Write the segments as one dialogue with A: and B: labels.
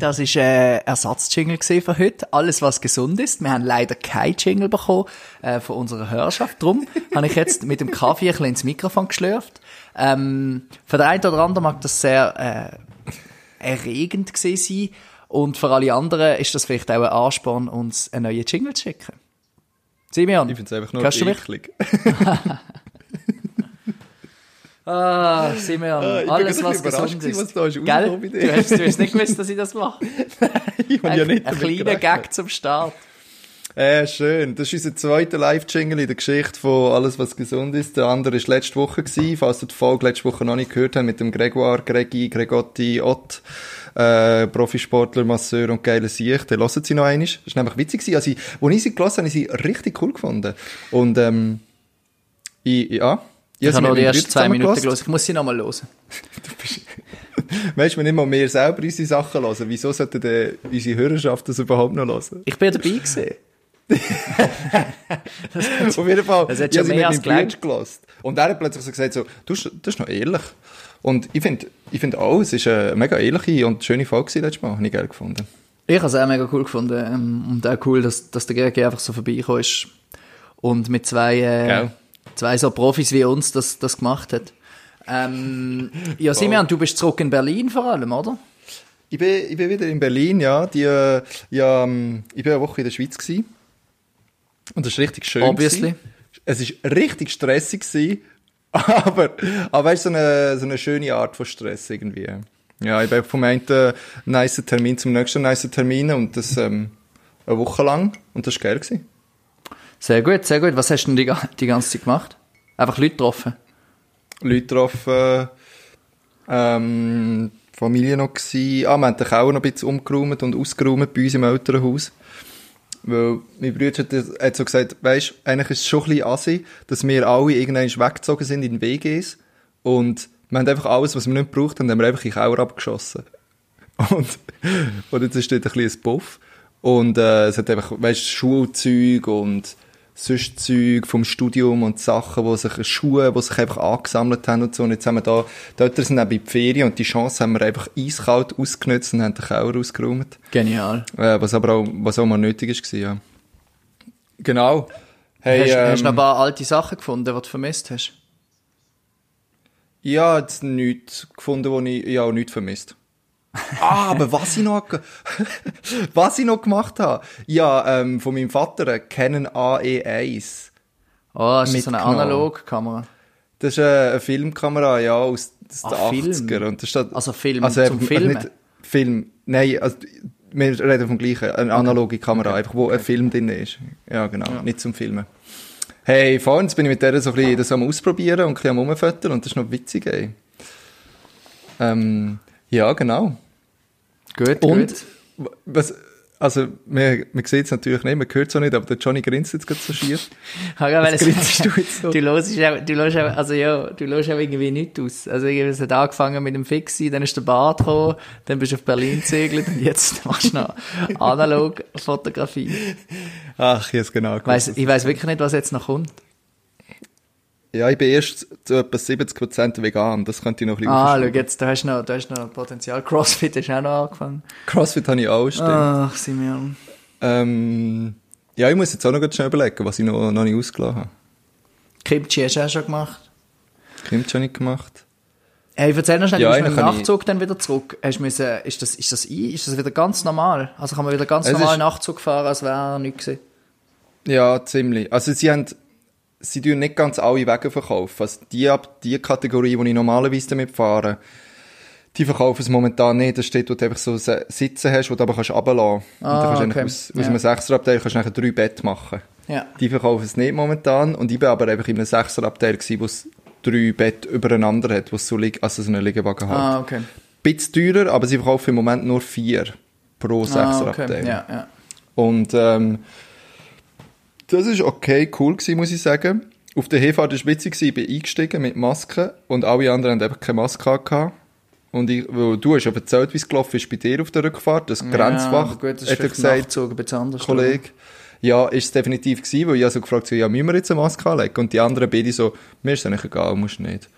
A: Das ist äh, Ersatzjingle gesehen für heute. Alles, was gesund ist. Wir haben leider kein Jingle bekommen äh, von unserer Hörerschaft. Drum habe ich jetzt mit dem Kaffee ein bisschen ins Mikrofon geschlürft. Ähm, für den einen oder anderen mag das sehr äh, erregend gewesen sein. Und für alle anderen ist das vielleicht auch ein Ansporn, uns einen neuen Jingle zu schicken. Simeon,
B: Ich finde es einfach nur
A: Hörst du mich? Ah, Simeon,
B: Ah, ich
A: alles, was gesund ist.
B: was da ist
A: Gell? Du hast, du hast nicht gewusst, dass ich das mache.
B: ich habe
A: Ein,
B: ja nicht
A: ein kleiner
B: gerechnet.
A: Gag zum Start.
B: Äh, schön. Das ist unser zweiter Live-Jingle in der Geschichte von Alles, was gesund ist. Der andere war letzte Woche, gewesen, falls du die Folge letzte Woche noch nicht gehört hast, mit dem Gregoire, Gregi, Gregotti, Ott, äh, Profisportler, Masseur und geile Sicht. Den hören sie noch einmal. Das war nämlich witzig. gewesen. Also, ich, als ich sie gelassen habe, habe ich sie richtig cool gefunden. Und, ähm, ich, ja.
A: Ich habe nur die
B: ersten
A: zwei Minuten gelesen. Ich muss sie nochmal hören.
B: Weißt du, wenn nicht mal wir selber unsere Sachen hören, wieso sollten denn unsere Hörerschaft das überhaupt noch hören?
A: Ich bin dabei gewesen.
B: Auf jeden Fall.
A: Das hat schon mehr als.
B: Bruder gelassen. Und er hat plötzlich so gesagt, so, du, das ist noch ehrlich. Und ich finde, ich finde auch, es ist eine mega ehrliche und schöne Folge letztes Mal. Habe ich geil gefunden.
A: Ich habe es auch mega cool gefunden. Ähm, und auch cool, dass, dass der GG einfach so vorbeigekommen ist. Und mit zwei, äh? Zwei so Profis wie uns das, das gemacht hat. Ähm, ja, Simeon, du bist zurück in Berlin vor allem, oder?
B: Ich bin, ich bin wieder in Berlin, ja. Die, äh, ja ähm, ich bin eine Woche in der Schweiz gewesen. Und das ist richtig schön.
A: Obviously.
B: Gewesen. Es ist richtig stressig gewesen. Aber, aber weißt du, so eine, so eine schöne Art von Stress irgendwie. Ja, ich bin vom einen äh, nice Termin zum nächsten nice Termin und das, ähm, eine Woche lang. Und das war geil gewesen.
A: Sehr gut, sehr gut. Was hast du denn die, die ganze Zeit gemacht? Einfach Leute getroffen?
B: Leute getroffen, ähm, Familie noch gsi. Ah, wir haben den Keller noch ein bisschen umgeräumt und ausgeräumt bei uns im Elternhaus. Weil mein Bruder hat, hat so gesagt, weisst, eigentlich ist es schon ein bisschen assi, dass wir alle irgendwann weggezogen sind in WGs und wir haben einfach alles, was wir nicht gebraucht haben, haben wir einfach in den Keller abgeschossen. Und, und jetzt ist dort ein bisschen ein Puff. Und äh, es hat einfach, weißt Schulzeug und sonst Zeug vom Studium und Sachen, wo sich Schuhe, die sich einfach angesammelt haben und so. Und jetzt haben wir da, Eltern sind eben die Ferien und die Chance haben wir einfach eiskalt ausgenutzt und haben den Keller ausgeräumt.
A: Genial.
B: Äh, was aber auch, was auch mal nötig ist, ja. Genau. Hey,
A: hast,
B: ähm,
A: hast du noch ein paar alte Sachen gefunden, die du vermisst hast?
B: Habe jetzt nichts gefunden, wo ich, habe auch nichts vermisst. Ah, aber was ich noch, was ich noch gemacht habe, ja, ähm, von meinem Vater einen Canon AE1.
A: Oh, ist das so eine. Analogkamera?
B: Das ist äh, eine Filmkamera, ja, aus, aus den
A: Ah, Film.
B: 80er. Und das steht,
A: Also Film
B: also,
A: zum
B: eben,
A: Filmen?
B: Nicht Film, nein, also, wir reden vom gleichen, eine analoge Kamera, einfach wo ein Film drin ist. Ja, genau, nicht zum Filmen. Hey, vorhin jetzt bin ich mit der so ein bisschen das am Ausprobieren und ein bisschen am Rumfüttern und das ist noch witzig, ey. Ähm, ja, genau.
A: Gut,
B: Und,
A: gut.
B: was, also, man, man sieht es natürlich nicht, man hört es auch nicht, aber der Johnny grinst jetzt gerade so schief.
A: Ja, es-
B: grinst du jetzt so?
A: Du hörst auch, du hörst auch, also ja, du hörst auch irgendwie nichts aus. Also irgendwie, es hat angefangen mit dem Fixi, dann ist der Bart gekommen, dann bist du auf Berlin gezögert und jetzt machst du noch analog Fotografie.
B: Ach, ich hab's genau
A: Ich weiss, ich weiss wirklich nicht, was jetzt noch kommt.
B: Ja, ich bin erst zu etwa 70% vegan, das könnte ich noch ein bisschen
A: Ah, schau, jetzt, da hast du noch, da hast du noch Potenzial. Crossfit hast du auch noch angefangen.
B: Crossfit habe ich auch, stimmt.
A: Ach, Simeon.
B: Ähm, ja, ich muss jetzt auch noch schnell überlegen, was ich noch, noch nicht ausgelassen habe.
A: Kimchi hast du auch schon gemacht.
B: Kimchi habe ich gemacht.
A: Hey, erzähl noch schnell,
B: Ja,
A: du bist mit dem Nachtzug dann wieder zurück. Hast du müssen, ist das, ist das ein, ist das wieder ganz normal? Also kann man wieder ganz
B: Es
A: normal
B: ist-
A: Nachtzug fahren, als wäre nichts gewesen?
B: Ja, ziemlich. Also sie haben, sie tun nicht ganz alle Wege verkaufen. Also die, die Kategorie, die ich normalerweise damit fahre, die verkaufen es momentan nicht. Da steht, wo du einfach so Se- Sitze hast, wo du aber kannst runterlassen kannst.
A: Ah,
B: und dann kannst du
A: okay.
B: aus, aus
A: Ja.
B: einem Sechserabteil kannst du nachher drei Bett machen.
A: Ja.
B: Die verkaufen es nicht momentan. Und ich bin aber einfach in einem Sechserabteil gewesen, wo es drei Bett übereinander hat, wo es so liegt, also so eine Liegewagen hat.
A: Ah, okay.
B: Bisschen teurer, aber sie verkaufen im Moment nur vier pro
A: Ah,
B: Sechserabteil.
A: okay. Ja, ja.
B: Und ähm, das ist okay, cool gewesen, muss ich sagen. Auf der Hinfahrt war es witzig, ich bin eingestiegen mit Maske und alle anderen haben einfach keine Maske gehabt. Und ich, weil du hast ja erzählt, wie es gelaufen ist bei dir auf der Rückfahrt. Das
A: Ja,
B: Grenzwach,
A: aber gut, das ist
B: hat er gesagt,
A: anders.
B: Kollege. Ja, ist es definitiv gewesen, weil ich also gefragt habe, ja, müssen wir jetzt eine Maske anlegen? Und die anderen beide so, mir ist es eigentlich egal, musst nicht.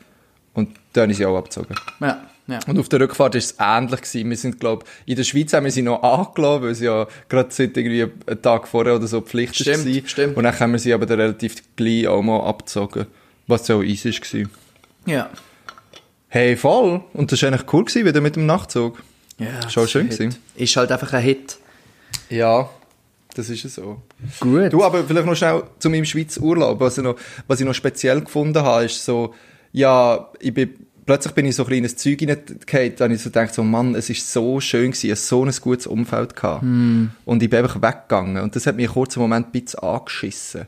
B: Und dann ich sie auch abgezogen.
A: Ja, ja.
B: Und auf der Rückfahrt war es ähnlich. Gewesen. Wir sind, glaube in der Schweiz haben wir sie noch angelassen, weil sie ja gerade seit irgendwie einen Tag vorher oder so Pflicht
A: Stimmt,
B: war.
A: stimmt.
B: Und dann haben wir sie aber dann relativ gleich auch mal abgezogen. Was auch easy war.
A: Ja.
B: Hey, voll. Und das war eigentlich cool gewesen, wieder mit dem Nachtzug.
A: ja
B: Schon schön gewesen.
A: Ist halt einfach ein Hit.
B: Ja, das ist es so.
A: Gut.
B: Du, aber vielleicht noch schnell zu meinem Schweizer Urlaub. Was ich noch, was ich noch speziell gefunden habe, ist so, ja, ich bin, plötzlich bin ich so ein kleines Zeug hineingefallen, da habe ich so gedacht, so, Mann, es ist so schön gewesen, so ein gutes Umfeld gehabt. Und ich bin einfach weggegangen. Und das hat mich einen kurzen Moment ein bisschen angeschissen.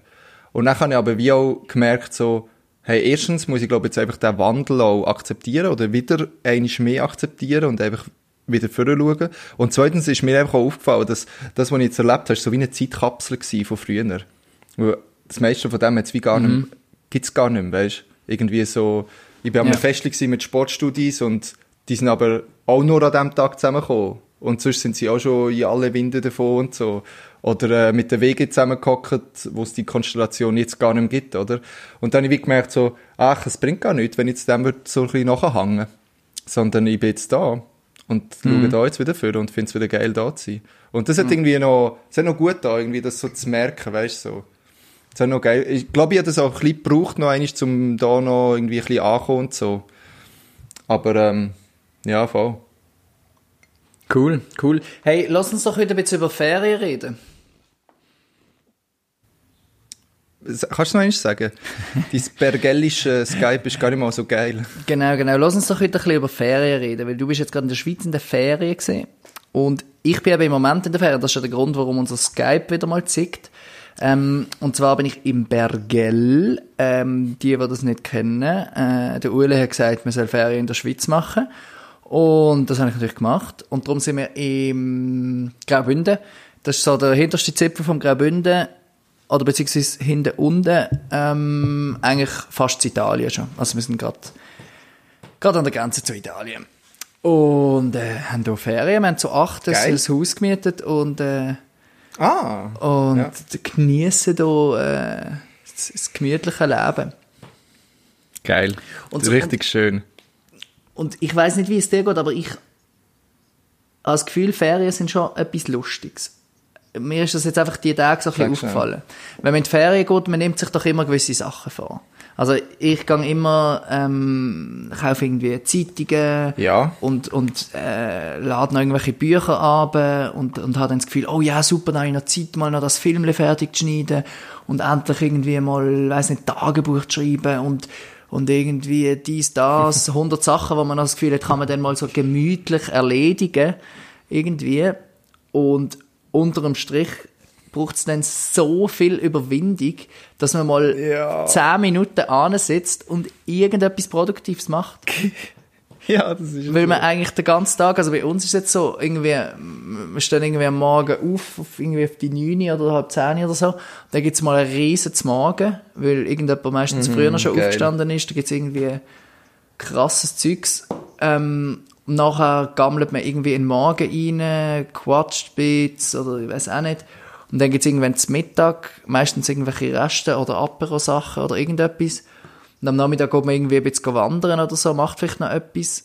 B: Und dann habe ich aber wie auch gemerkt, so, hey, erstens muss ich, glaube jetzt einfach den Wandel auch akzeptieren oder wieder einiges mehr akzeptieren und einfach wieder vorschauen. Und zweitens ist mir einfach auch aufgefallen, dass das, was ich jetzt erlebt habe, so wie eine Zeitkapsel gewesen von früher. Das meiste von dem hat's wie gar nicht mehr, gibt's gar nicht mehr, weißt? Irgendwie so, ich bin
A: Ja.
B: Festli gewesen mit Sportstudies und die sind aber auch nur an diesem Tag zusammengekommen. Und sonst sind sie auch schon in alle Winde davon und so. Oder äh, mit der WG zusammengehockt, wo es die Konstellation jetzt gar nicht mehr gibt, oder? Und dann habe ich gemerkt so, ach, es bringt gar nichts, wenn ich jetzt dem so ein bisschen nachhängen Sondern ich bin jetzt da und schaue da jetzt wieder vor und finde es wieder geil, da zu sein. Und das hat irgendwie noch, es hat noch gut da, irgendwie das so zu merken, weißt du, so. Das hat noch geil. Ich glaube, ich habe das auch ein bisschen gebraucht, noch einmal, um da noch irgendwie ein bisschen anzukommen und so. Aber, ähm, ja, voll.
A: Cool, cool. Hey, lass uns doch wieder ein bisschen über Ferien reden.
B: Kannst du noch eins sagen? Dein bergellische Skype ist gar nicht mal so geil.
A: Genau, genau. Lass uns doch wieder ein bisschen über Ferien reden, weil du bist jetzt gerade in der Schweiz in der Ferien gesehen und ich bin eben im Moment in der Ferien. Das ist ja der Grund, warum unser Skype wieder mal zickt. Ähm, und zwar bin ich im Bergell. Ähm, die, die das nicht kennen, äh, der Ule hat gesagt, man soll Ferien in der Schweiz machen. Und das habe ich natürlich gemacht. Und darum sind wir im Graubünden. Das ist so der hinterste Zipfel vom Graubünden. Oder beziehungsweise hinten unten, ähm, eigentlich fast Italien schon. Also wir sind gerade gerade an der Grenze zu Italien. Und äh, haben hier Ferien, wir haben zu acht ein. Haus gemietet und, äh,
B: Ah,
A: und
B: Ja.
A: genießen hier äh, das, das gemütliche Leben.
B: geil.
A: Und
B: Richtig schön.
A: Und ich weiß nicht, wie es dir geht, aber ich habe das Gefühl, Ferien sind schon etwas Lustiges. Mir ist das jetzt einfach die Tage so ein bisschen aufgefallen. Wenn man in die Ferien geht, man nimmt sich doch immer gewisse Sachen vor. Also ich gehe immer, ähm, kaufe irgendwie Zeitungen
B: Ja.
A: und, und äh, lade noch irgendwelche Bücher ab und, und habe dann das Gefühl, oh ja, super, dann habe ich noch Zeit, mal noch das Film fertig zu schneiden und endlich irgendwie mal, weiß nicht, Tagebuch zu schreiben und, und irgendwie dies, das, 100 Sachen, wo man das Gefühl hat, kann man dann mal so gemütlich erledigen, irgendwie. Und unter dem Strich braucht es dann so viel Überwindung, dass man mal
B: Ja.
A: 10 Minuten ansitzt und irgendetwas Produktives macht.
B: Ja, das ist
A: Weil man eigentlich den ganzen Tag, also bei uns ist es jetzt so, irgendwie, wir stehen irgendwie am Morgen auf, auf irgendwie auf die 9 oder halb 10 oder so, dann gibt's mal einen riesen Morgen, weil irgendjemand meistens früher noch schon
B: geil.
A: aufgestanden ist, da gibt's irgendwie krasses Zeugs, ähm, und nachher gammelt man irgendwie in den Morgen rein, quatscht ein bisschen, oder ich weiß auch nicht, und dann gibt's irgendwann zum Mittag, meistens irgendwelche Reste oder Apero-Sachen oder irgendetwas, und am Nachmittag geht man irgendwie ein bisschen wandern oder so, macht vielleicht noch etwas.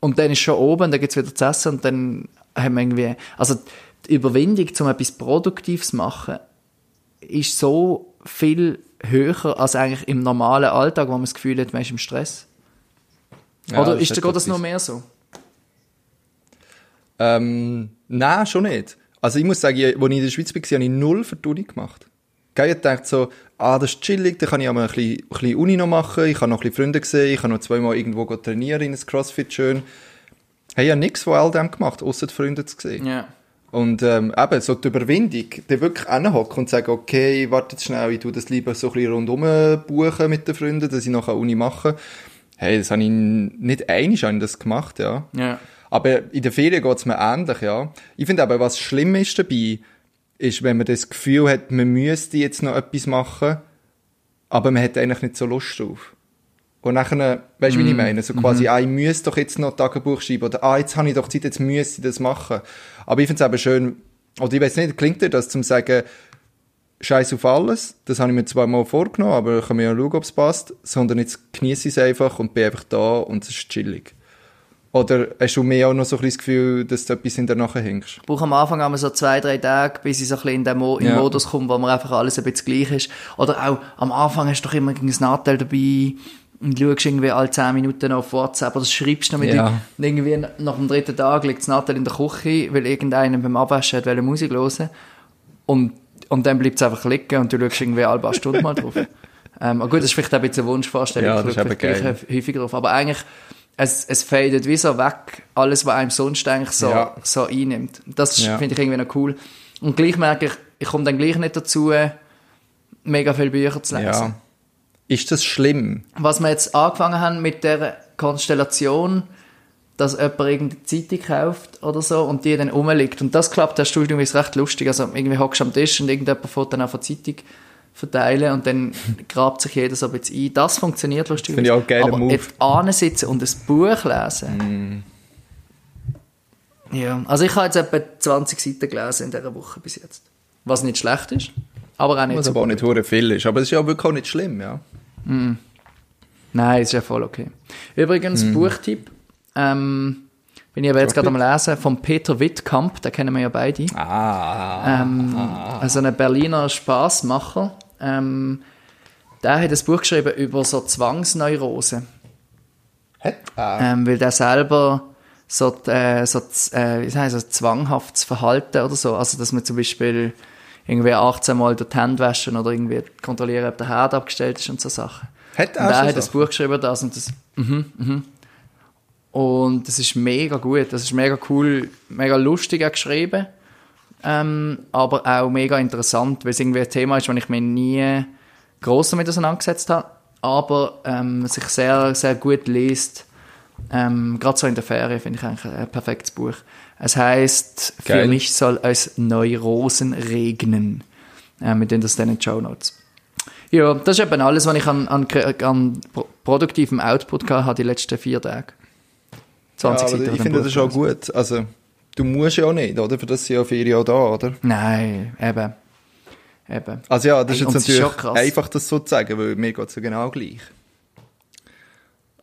A: Und dann ist schon oben, dann gibt's wieder zu essen und dann haben wir irgendwie, also die Überwindung, um etwas Produktives zu machen, ist so viel höher als eigentlich im normalen Alltag, wo man das Gefühl hat, man ist im Stress.
B: Ja,
A: oder ist dir geht das noch mehr so?
B: Ähm, nein, schon nicht. Also ich muss sagen, als ich in der Schweiz war, habe ich null Verdunung gemacht. Gell, ich dachte so, ah, das ist chillig, da kann ich auch mal ein bisschen, ein bisschen Uni noch machen, ich habe noch ein bisschen Freunde gesehen, ich kann noch zweimal irgendwo trainieren in einem Crossfit schön. Hey, ich habe nichts von all dem gemacht, außer die Freunde zu sehen.
A: Ja.
B: Und ähm, eben, so die Überwindung, die wirklich hinhocken und sagen, okay, warte jetzt schnell, ich tu das lieber so ein bisschen rundum buchen mit den Freunden, dass ich noch eine Uni machen kann. Hey, das habe ich nicht ich das gemacht, ja.
A: Ja.
B: Aber in der Ferien geht's mir ähnlich, ja. Ich finde aber, was schlimm ist dabei, ist, wenn man das Gefühl hat, man müsste jetzt noch etwas machen, aber man hat eigentlich nicht so Lust drauf. Und nachher, weißt du, wie ich meine? So quasi, ah, ich müsste doch jetzt noch Tagebuch schreiben, oder ah, jetzt habe ich doch Zeit, jetzt müsste ich das machen. Aber ich finde es aber schön, oder ich weiß nicht, klingt dir das, zum sagen, Scheiß auf alles. Das habe ich mir zwar mal vorgenommen, aber ich kann mir ja schauen, ob es passt. Sondern jetzt genieße ich es einfach und bin einfach da und es ist chillig. Oder hast du mehr auch noch so ein bisschen das Gefühl, dass du etwas hinterher hängst?
A: Ich brauche am Anfang einmal so zwei, drei Tage, bis ich so ein bisschen in den Mo in
B: Ja.
A: Modus komme, wo mir einfach alles ein bisschen gleich ist. Oder auch am Anfang hast du doch immer ein Nachteil dabei und schaust irgendwie alle zehn Minuten auf WhatsApp oder schreibst noch mit
B: Ja.
A: Und irgendwie nach dem dritten Tag liegt das Nachteil in der Küche, weil irgendeiner beim Abwaschen hat Musik hören und, und dann bleibt es einfach liegen und du schaust irgendwie alle paar Stunden mal drauf. Ähm, aber gut, das ist vielleicht auch ein bisschen eine Wunschvorstellung.
B: Ja,
A: ich
B: das
A: schaue
B: ist eben
A: häufiger drauf. Aber eigentlich, es, es fadet wie so weg, alles, was einem sonst eigentlich so,
B: Ja.
A: so einnimmt. Das
B: Ja.
A: finde ich irgendwie noch cool. Und gleich merke ich, ich komme dann gleich nicht dazu, mega viele Bücher zu lesen.
B: Ja. Ist das schlimm?
A: Was wir jetzt angefangen haben mit der Konstellation, dass jemand irgendeine Zeitung kauft oder so und die dann rumliegt. Und das klappt, das Studium ist recht lustig. Also irgendwie hockst du am Tisch und irgendjemand fährt dann auf eine Zeitung verteilen und dann grabt sich jeder so ein bisschen ein. Das funktioniert lustig.
B: Finde ich auch
A: Aber
B: Move.
A: jetzt ansitzen und ein Buch lesen. Ja, also ich habe jetzt etwa 20 Seiten gelesen in dieser Woche bis jetzt. Was nicht schlecht ist, aber auch nicht
B: Was
A: so
B: aber auch nicht hure viel ist. Aber es ist ja wirklich auch nicht schlimm, ja.
A: Nein, ist ja voll okay. Übrigens, Buchtipp, ähm, bin ich aber jetzt gerade am Lesen, von Peter Wittkamp, den kennen wir ja beide.
B: Ah.
A: Ähm, Also ein Berliner Spaßmacher. Ähm, der hat ein Buch geschrieben über so Zwangsneurose.
B: Hat? Ah.
A: Ähm, weil der selber so, äh, so äh, wie heißt das, zwanghaftes Verhalten oder so. Also, dass man zum Beispiel irgendwie 18 Mal durch die Hände waschen oder irgendwie kontrollieren, ob der Herd abgestellt ist und so Sachen.
B: Hat
A: Und
B: er
A: er
B: schon
A: hat
B: Sachen?
A: Buch geschrieben, das und das. Mhm, mhm. Und das ist mega gut. Das ist mega cool, mega lustig auch geschrieben. Ähm, aber auch mega interessant, weil es irgendwie ein Thema ist, das ich mir nie gross damit auseinandergesetzt habe. Aber ähm, sich sehr, sehr gut liest. Ähm, Gerade so in der Ferien finde ich eigentlich ein perfektes Buch. Es heißt Für mich soll es Neurosen regnen. Äh, mit den das dann in den Show Notes. Ja, das ist eben alles, was ich an, an, an pro- produktivem Output gehabt habe die letzten vier Tage. 20
B: Ja,
A: Seiten
B: ich finde das schon gut. Also, du musst ja auch nicht, oder? Für das sind ja Ferien auch da, oder?
A: Nein, eben. Eben.
B: Also ja, das ist jetzt
A: es ist
B: natürlich
A: krass.
B: einfach, das so zu sagen, weil mir geht es ja genau gleich,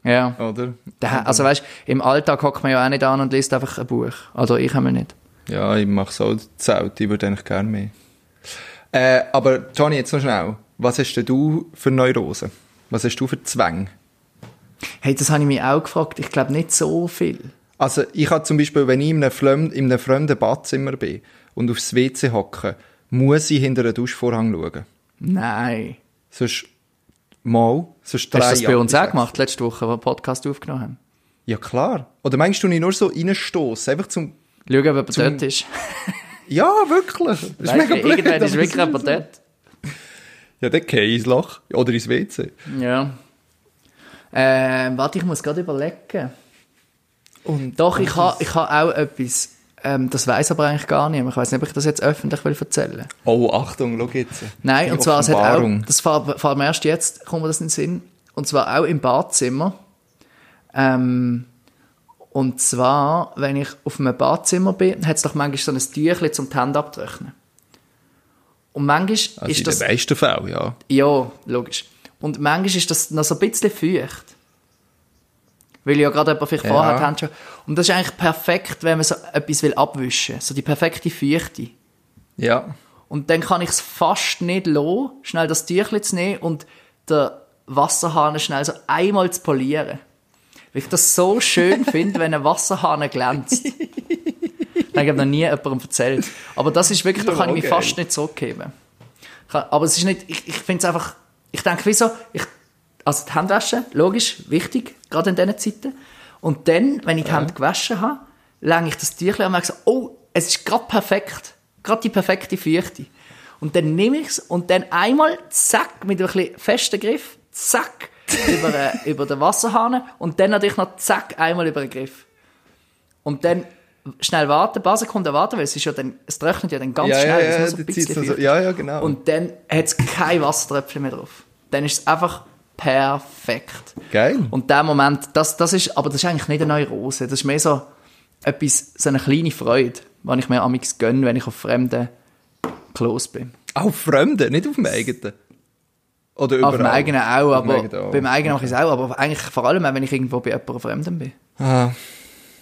A: Ja.
B: oder?
A: Der, also weißt, im Alltag hockt man ja auch nicht an und liest einfach ein Buch. Oder ich habe nicht.
B: Ja, ich mache so Zelt, ich würde eigentlich gerne mehr. Äh, aber Johnny, jetzt noch schnell. Was hast denn du für Neurosen? Was hast du für Zwänge?
A: Hey, das habe ich mich auch gefragt. Ich glaube nicht so viel.
B: Also ich habe zum Beispiel, wenn ich in einem, fremden, in einem fremden Badzimmer bin und aufs WC hocke, muss ich hinter den Duschvorhang schauen.
A: Nein.
B: Sonst mal, sonst
A: Hast du das bei uns auch gemacht, letzte Woche, wo wir einen Podcast aufgenommen haben?
B: Ja klar. Oder meinst du nicht nur so reinstoßen, einfach zum...
A: Schauen, ob jemand
B: Zum-
A: dort ist.
B: Ja, wirklich. Das ist mega blöd.
A: irgendwann ist wirklich jemand dort.
B: Ja, dann gehe ich ins Loch. Oder ins WC.
A: Ja. Ähm, warte, ich muss gerade überlegen.
B: Und
A: Doch, ich habe ich ha auch etwas. Ähm, das weiß aber eigentlich gar niemand. Ich weiß nicht, ob ich das jetzt öffentlich will erzählen
B: Oh, Achtung, schau jetzt.
A: Nein,
B: Die
A: und zwar, es hat auch, das vor, allem erst jetzt kommt mir das in den Sinn. Und zwar auch im Badzimmer. Ähm, und zwar, wenn ich auf einem Badzimmer bin, hat es doch manchmal so ein Tüchlein zum die Hände abtrocknen. Und manchmal
B: Also
A: ist
B: in
A: das...
B: den meisten Fällen, ja.
A: Ja, logisch. Und manchmal ist das noch so ein bisschen feucht. Weil ja gerade jemand vielleicht
B: Ja.
A: vorher. Und das ist eigentlich perfekt, wenn man so etwas will abwischen will. So die perfekte Feuchte.
B: Ja.
A: Und dann kann ich es fast nicht lassen, schnell das Tüchlein zu nehmen und den Wasserhahn schnell so einmal zu polieren. Weil ich das so schön finde, wenn ein Wasserhahn glänzt. Habe ich noch nie jemandem erzählt. Aber das ist wirklich, da kann ich mich fast nicht zurückgeben. Kann- Aber es ist nicht, ich, ich finde es einfach, ich denke, wieso, ich, also die Hände waschen, logisch, wichtig, gerade in diesen Zeiten. Und dann, wenn ich die Hände gewaschen habe, lege ich das Tüchlein und merke so, oh, es ist gerade perfekt. Gerade die perfekte Feuchte. Und dann nehme ich es und dann einmal, zack, mit einem bisschen festen Griff, zack, über, äh, über den Wasserhahn und dann natürlich noch zack, einmal über den Griff. Und dann schnell warten, ein paar Sekunden warten, weil es ist ja dann, es trocknet ja dann ganz
B: ja,
A: schnell.
B: ja, ja,
A: so
B: ja, genau.
A: Und dann hat es kein Wassertröpfchen mehr drauf. Dann ist es einfach perfekt.
B: Geil.
A: Und der Moment, das, das ist, aber das ist eigentlich nicht eine Neurose. Das ist mehr so etwas, so eine kleine Freude, die ich mir amigs gönne, wenn ich auf fremden Klos bin.
B: Auf Fremden, nicht auf dem eigenen. Oder überall.
A: Auf dem eigenen auch, aber
B: eigenen auch.
A: beim eigenen mache ich es auch, aber eigentlich vor allem auch, wenn ich irgendwo bei jemandem Fremden bin.
B: Ah,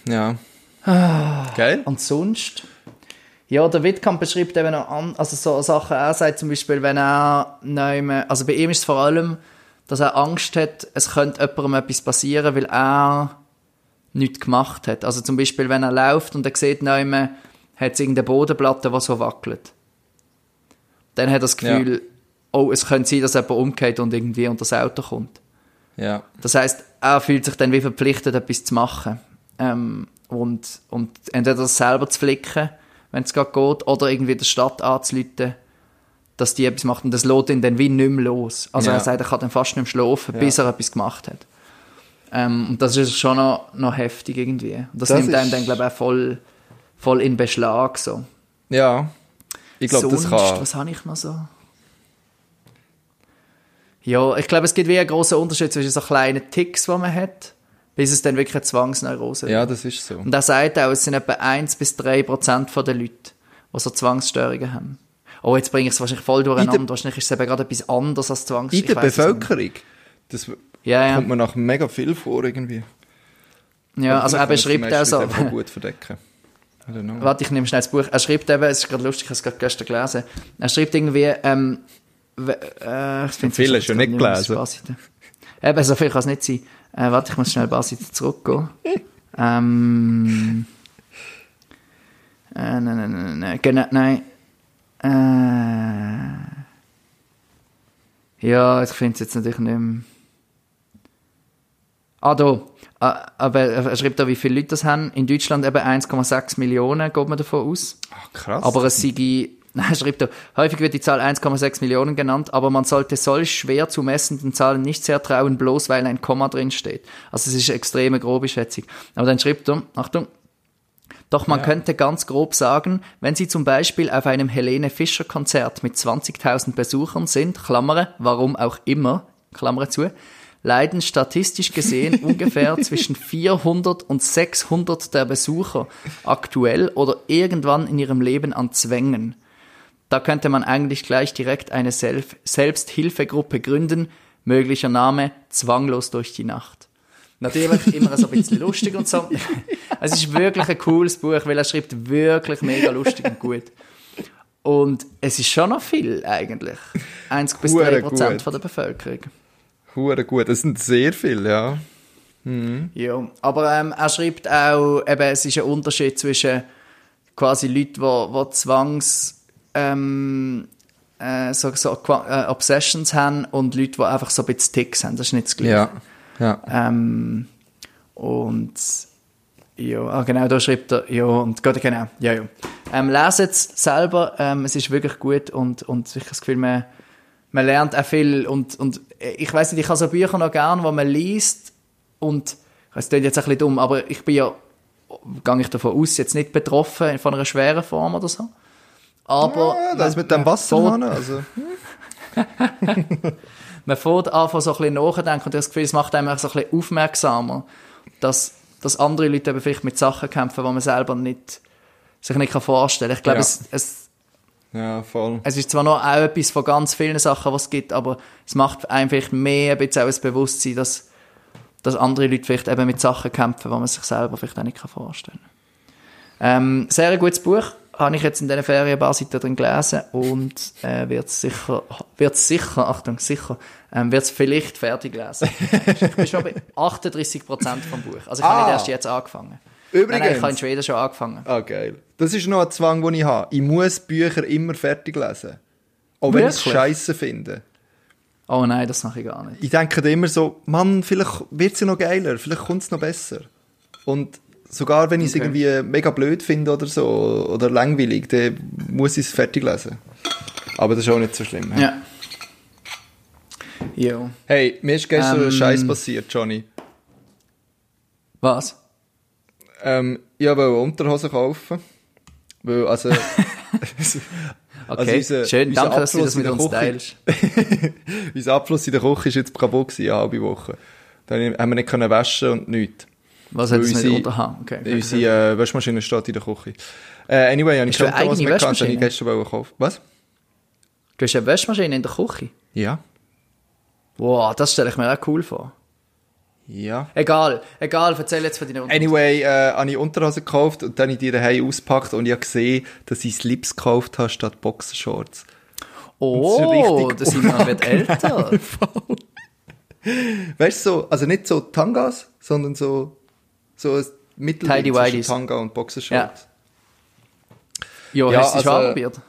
B: ja.
A: Ah.
B: Geil.
A: Und sonst? Ja, der Wittkamp beschreibt eben noch an, also so Sachen, er sagt zum Beispiel, wenn er neu, also bei ihm ist es vor allem, dass er Angst hat, es könnte jemandem etwas passieren, weil er nichts gemacht hat. Also zum Beispiel, wenn er läuft und er sieht neu, hat es irgendeine Bodenplatte, die so wackelt. Dann hat er das Gefühl, oh, es könnte sein, dass jemand umgeht und irgendwie unter das Auto kommt.
B: Ja.
A: Das heißt, er fühlt sich dann wie verpflichtet, etwas zu machen. Ähm, und, und entweder das selber zu flicken, wenn es gerade geht, oder irgendwie der Stadt anzuleiten, dass die etwas macht. Und das lässt ihn dann wie nicht mehr los. Also
B: Ja.
A: er sagt, er kann dann fast nicht mehr schlafen, bis er etwas gemacht hat. Ähm, und das ist schon noch, noch heftig irgendwie. Und das,
B: Das
A: nimmt einem dann, glaube ich, auch voll, voll in Beschlag. So.
B: Ja. Ich glaube, das kann...
A: Was habe ich noch so? Ja, ich glaube, es gibt wie einen grossen Unterschied zwischen so kleinen Ticks, die man hat, bis es dann wirklich eine Zwangsneurose
B: Ja,
A: wird.
B: das ist so.
A: Und er sagt auch, es sind etwa 1 bis 3 Prozent der Leute, die so Zwangsstörungen haben. Oh, jetzt bringe ich es wahrscheinlich voll durcheinander. Wahrscheinlich ist es eben gerade etwas anderes als Zwangs...
B: In der. Bevölkerung. Das
A: Ja, ja.
B: kommt mir nach mega viel vor, irgendwie.
A: Ja, also er beschreibt auch so...
B: einfach gut verdecken.
A: Warte, ich nehme schnell das Buch. Er schreibt eben, es ist gerade lustig, ich habe es gerade gestern gelesen. Er schreibt irgendwie, ähm, äh, ich finde
B: Viele du nicht gelesen.
A: Eben, so viel kann es nicht sein. Äh, warte, ich muss schnell Basite zurückgehen. ähm, äh, nein, nein, nein, nein, genau, nein. Äh, ja, ich finde es jetzt natürlich nicht mehr. Ah, da. Ah, Aber er schreibt da, wie viele Leute das haben. In Deutschland eben 1,6 Millionen, geht man davon aus.
B: Ah, krass.
A: Aber es sei, nein, er schreibt da, häufig wird die Zahl 1,6 Millionen genannt, aber man sollte solch schwer zu messenden Zahlen nicht sehr trauen, bloß weil ein Komma drin steht. Also es ist eine extreme grobe Schätzung. Aber dann schreibt er, Achtung, doch man könnte ganz grob sagen, wenn Sie zum Beispiel auf einem Helene Fischer Konzert mit 20.000 Besuchern sind, Klammere, warum auch immer, Klammer zu, leiden statistisch gesehen ungefähr zwischen 400 und 600 der Besucher aktuell oder irgendwann in ihrem Leben an Zwängen. Da könnte man eigentlich gleich direkt eine Self Selbsthilfegruppe gründen, möglicher Name Zwanglos durch die Nacht. Natürlich immer so ein bisschen lustig und so. Es ist wirklich ein cooles Buch, weil er schreibt wirklich mega lustig und gut. Und es ist schon noch viel eigentlich. 1 bis
B: Hure
A: 3 Prozent von der Bevölkerung.
B: Hure gut. Das sind sehr viele, ja.
A: Ja, aber ähm, er schreibt auch, eben, es ist ein Unterschied zwischen quasi Leuten, die, die Zwangs ähm, äh, so, so äh, Obsessions haben und Leute, die einfach so ein bisschen Ticks haben. Das ist nicht das Gleiche.
B: Ja. Ja.
A: Ähm, und ja, ah, genau, da schreibt er, ja, und Gott, genau, ja, ja. Ähm, leset es selber, ähm, es ist wirklich gut und, und ich habe das Gefühl, man, man lernt auch viel und, und ich weiß nicht, ich habe so Bücher noch gern, wo man liest und, es klingt jetzt ein bisschen dumm, aber ich bin ja, gehe ich davon aus, jetzt nicht betroffen von einer schweren Form oder so. Aber
B: Ah, das mit dem Wasserhahn, also.
A: man fängt an, so ein bisschen nachzudenken und das Gefühl, es macht einem so ein bisschen aufmerksamer, dass, dass andere Leute eben vielleicht mit Sachen kämpfen, die man selber nicht, sich nicht vorstellen kann. Ich glaube,
B: Ja.
A: es, es,
B: Ja, voll.
A: es ist zwar noch auch etwas von ganz vielen Sachen, was es gibt, aber es macht vielleicht mehr ein bisschen auch das Bewusstsein, dass, dass andere Leute vielleicht eben mit Sachen kämpfen, die man sich selber vielleicht auch nicht vorstellen kann. Ähm, sehr ein gutes Buch. Habe ich jetzt in diesen Ferien ein paar Seiten drin gelesen und äh, wird sicher, wird sicher, Achtung, sicher, ähm, wird es vielleicht fertig lesen. ich bin schon bei 38 Prozent vom Buch. Also ich habe
B: Ah.
A: nicht erst jetzt angefangen.
B: Übrigens.
A: Nein, nein, ich habe in Schweden schon angefangen.
B: Ah, geil. Das ist noch ein Zwang, den ich habe. Ich muss Bücher immer fertig lesen. Auch wenn ich es scheiße finde.
A: Oh nein, das mache ich gar nicht.
B: Ich denke immer so, Mann, vielleicht wird es ja noch geiler, vielleicht kommt es noch besser. Und sogar wenn ich es
A: Okay.
B: irgendwie mega blöd finde oder so, oder langweilig, dann muss ich es fertig lesen. Aber das ist auch nicht so schlimm.
A: Ja. Jo.
B: Hey, mir ist gestern
A: Ähm.
B: ein Scheiß passiert, Johnny.
A: Was?
B: Ähm, ich wollte Unterhosen kaufen. Weil, also...
A: Okay,
B: unser-
A: schön.
B: unser
A: Danke, dass du das
B: Abfluss
A: mit uns
B: Küche-
A: teilst.
B: Unser Abfluss in der Küche ist jetzt kaputt gewesen, eine halbe Woche. Dann haben wir nicht können waschen und nichts.
A: Was hat es mit
B: unsere-
A: Unterhang? Okay.
B: Unsere äh, Waschmaschine steht in der Küche. Äh, anyway, habe ich
A: Hast du
B: keine
A: eine
B: Unterhosen
A: eigene
B: mehr gehabt, habe ich
A: Waschmaschine?
B: gestern kaufen. Was?
A: Du hast eine Waschmaschine in der Küche?
B: Ja.
A: Wow, das stelle ich mir auch cool vor.
B: Ja.
A: Egal, egal, erzähl jetzt von deinen Unterhosen.
B: Anyway, äh, habe ich Unterhose gekauft und dann habe ich die daheim ausgepackt und ich habe gesehen, dass ich Slips gekauft habe statt Boxershorts.
A: Oh,
B: das ist richtig
A: da sind wir wird älter.
B: Weißt du, so, also nicht so Tangas, sondern so, so ein Mittelding zwischen. Tanga und Boxershorts.
A: Ja,
B: Ja,
A: hast du es schon
B: also-
A: anprobiert?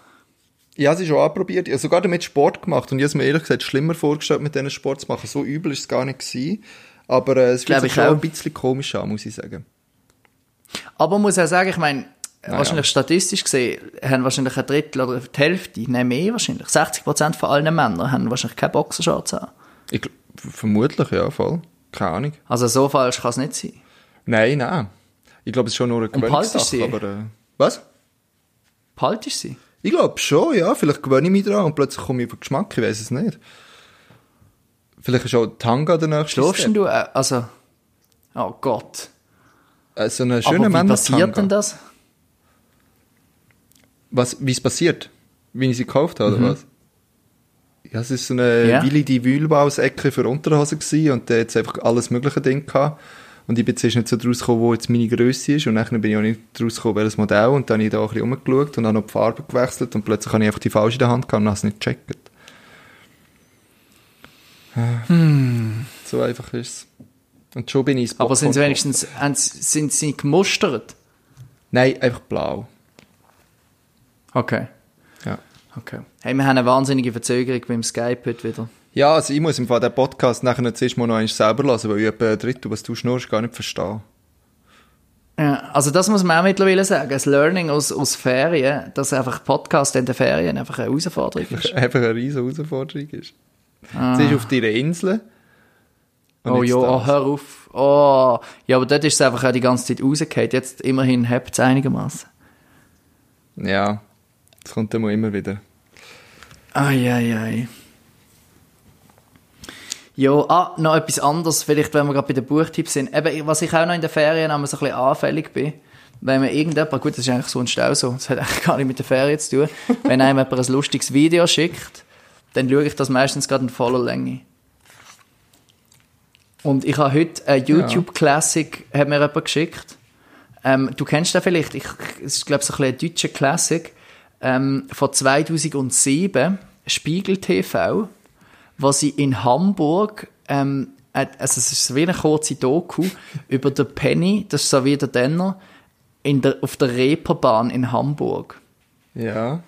B: Ich habe sie schon anprobiert. Ich habe sogar damit Sport gemacht und ich habe es mir ehrlich gesagt schlimmer vorgestellt, mit diesen Sport zu machen. So übel ist es gar nicht gewesen. Aber äh, es fühlt sich
A: ich
B: schon
A: auch.
B: ein bisschen komisch an, muss ich sagen.
A: Aber man muss auch sagen, ich meine,
B: Naja.
A: wahrscheinlich statistisch gesehen, haben wahrscheinlich ein Drittel oder die Hälfte, nein mehr wahrscheinlich, 60% von allen Männern haben wahrscheinlich keine Boxershorts an.
B: Ich, vermutlich, ja, voll. Keine Ahnung.
A: Also so falsch kann es nicht sein.
B: Nein, nein. Ich glaube, es ist schon nur eine Gewöhnungssache,
A: sie?
B: aber... Äh, was?
A: Behaltest sie?
B: Ich glaube schon, ja. Vielleicht gewöhne ich mich dran und plötzlich komme ich auf den Geschmack, ich weiß es nicht. Vielleicht ist auch Tanga der nächste
A: Schläfst du, äh, also, oh Gott.
B: Äh, so eine schöne
A: wie passiert
B: Männer-Tanga.
A: denn das?
B: Was, wie es passiert? Wie ich sie gekauft habe, oder was? Ja, es ist so eine
A: Mhm. Ja.
B: Willi die Wühlbaus-Ecke für Unterhosen gewesen und da hat einfach alles mögliche Ding gehabt. Und ich bin zuerst nicht so draus gekommen, wo jetzt meine Größe ist und dann bin ich auch nicht draus gekommen, welches Modell und dann habe ich da ein bisschen rumgeschaut und habe noch die Farbe gewechselt und plötzlich habe ich einfach die falsche in der Hand gehabt und habe es nicht gecheckt.
A: Hm.
B: So einfach ist es. Und schon bin ich ins
A: Aber sind sie
B: Popcorn
A: wenigstens, sind sie gemustert?
B: Nein, einfach blau.
A: Okay.
B: Ja.
A: Okay. Hey, wir haben eine wahnsinnige Verzögerung beim Skype heute wieder.
B: Ja, also ich muss im Fall den Podcast nachher noch zuerst mal noch einmal selber lassen, weil ich etwa Drittel, was du schnurst, gar nicht verstehe.
A: Ja, also das muss man auch mittlerweile sagen. Das Learning aus, aus Ferien, dass einfach Podcast in den Ferien einfach eine Herausforderung ist.
B: einfach eine riesige Herausforderung ist. Sie ist auf deiner Insel.
A: Ah. oh ja, oh, hör auf. Oh. Ja, aber dort ist es einfach auch die ganze Zeit rausgefallen. Jetzt immerhin hebt es einigermaßen.
B: Ja, das kommt dann mal immer wieder.
A: Eieiei. Ja, ah, noch etwas anderes, vielleicht wenn wir gerade bei den Buchtipps sind. Eben, was ich auch noch in den Ferien einmal so ein bisschen anfällig bin, wenn mir irgendjemand, gut, das ist eigentlich sonst auch so, das hat eigentlich gar nicht mit der Ferien zu tun, wenn einem jemand ein lustiges Video schickt, dann schaue ich das meistens gerade in voller Länge. Und ich habe heute ein YouTube Classic, hat mir jemand geschickt. Ähm, du kennst den vielleicht, ich, es ist glaube ich so ein, bisschen ein deutscher Classic, ähm, von 2007, Spiegel TV, wo sie in Hamburg, ähm, äh, also es ist wie eine kurze Doku über den Penny, das ist so wie der Denner, in der, auf der Reeperbahn in Hamburg.
B: Ja.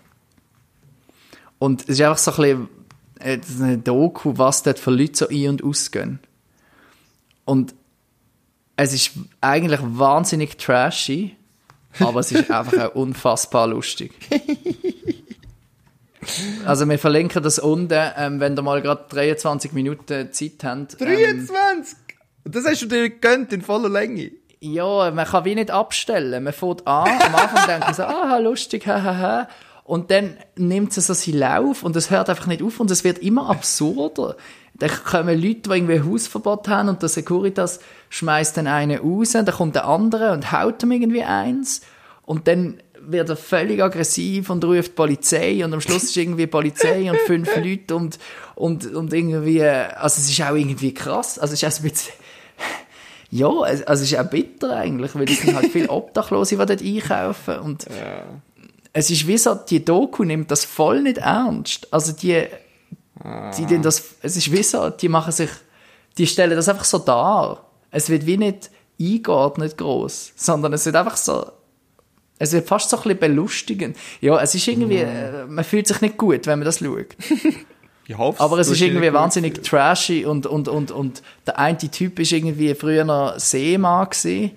A: Und es ist einfach so ein bisschen äh, eine Doku, was dort für Leute so ein- und ausgehen. Und es ist eigentlich wahnsinnig trashy, aber es ist einfach auch unfassbar lustig. Also wir verlinken das unten, ähm, wenn ihr mal gerade 23 Minuten Zeit habt. Ähm,
B: 23! Und das hast du dir gegönnt in voller Länge.
A: ja, man kann wie nicht abstellen. Man fängt an, am Anfang denkt man so, ah, lustig, hahaha. Und dann nimmt es so seinen Lauf und es hört einfach nicht auf und es wird immer absurder. Dann kommen Leute, die irgendwie Hausverbot haben und der Securitas schmeißt dann einen raus, dann kommt der andere und haut ihm irgendwie eins und dann wird er völlig aggressiv und ruft Polizei und am Schluss ist irgendwie Polizei und fünf Leute und, und, und irgendwie, also es ist auch irgendwie krass, also es ist auch ein bisschen, ja, also es ist auch bitter eigentlich, weil es sind halt viele Obdachlose, die dort einkaufen und es ist wie so, die Doku nimmt das voll nicht ernst. Also die, die den das, es ist wie so, die machen sich, die stellen das einfach so dar. Es wird wie nicht eingeordnet groß, sondern es wird einfach so, es wird fast so ein bisschen belustigend. Ja, es ist irgendwie, äh, man fühlt sich nicht gut, wenn man das schaut.
B: Ich hoffe
A: Aber es ist irgendwie wahnsinnig trashy und, und, und, und der eine Typ ist irgendwie früher noch Seemann gewesen